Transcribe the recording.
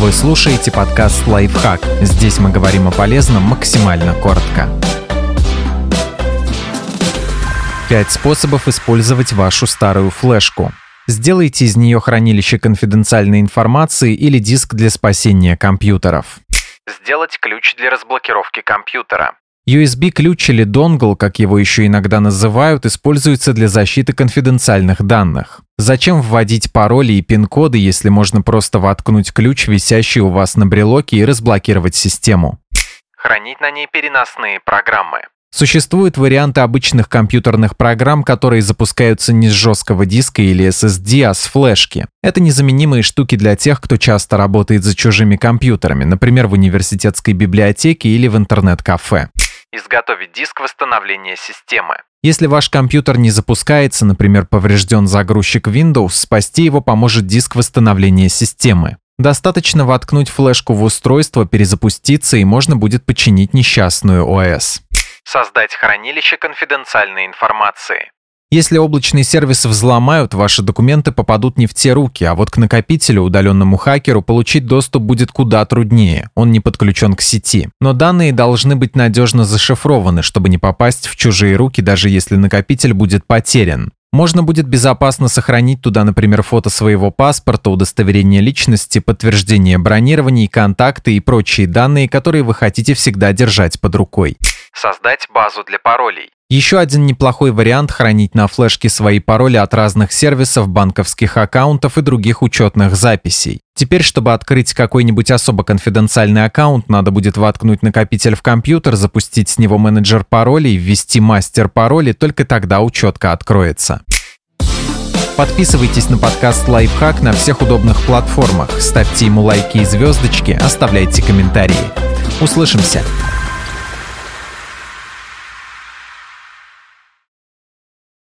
Вы слушаете подкаст «Лайфхак». Здесь мы говорим о полезном максимально коротко. Пять способов использовать вашу старую флешку. Сделайте из нее хранилище конфиденциальной информации или диск для спасения компьютеров. Сделать ключ для разблокировки компьютера. USB-ключ или донгл, как его еще иногда называют, используется для защиты конфиденциальных данных. Зачем вводить пароли и пин-коды, если можно просто воткнуть ключ, висящий у вас на брелоке, и разблокировать систему? Хранить на ней переносные программы. Существуют варианты обычных компьютерных программ, которые запускаются не с жесткого диска или SSD, а с флешки. Это незаменимые штуки для тех, кто часто работает за чужими компьютерами, например, в университетской библиотеке или в интернет-кафе. Изготовить диск восстановления системы. Если ваш компьютер не запускается, например, поврежден загрузчик Windows, спасти его поможет диск восстановления системы. Достаточно воткнуть флешку в устройство, перезапуститься, и можно будет починить несчастную ОС. Создать хранилище конфиденциальной информации. Если облачный сервис взломают, ваши документы попадут не в те руки, а вот к накопителю, удаленному хакеру, получить доступ будет куда труднее. Он не подключен к сети. Но данные должны быть надежно зашифрованы, чтобы не попасть в чужие руки, даже если накопитель будет потерян. Можно будет безопасно сохранить туда, например, фото своего паспорта, удостоверение личности, подтверждение бронирования, контакты и прочие данные, которые вы хотите всегда держать под рукой. Создать базу для паролей. Еще один неплохой вариант – хранить на флешке свои пароли от разных сервисов, банковских аккаунтов и других учетных записей. Теперь, чтобы открыть какой-нибудь особо конфиденциальный аккаунт, надо будет воткнуть накопитель в компьютер, запустить с него менеджер паролей, ввести мастер пароли, только тогда учетка откроется. Подписывайтесь на подкаст «Лайфхак» на всех удобных платформах, ставьте ему лайки и звездочки, оставляйте комментарии. Услышимся!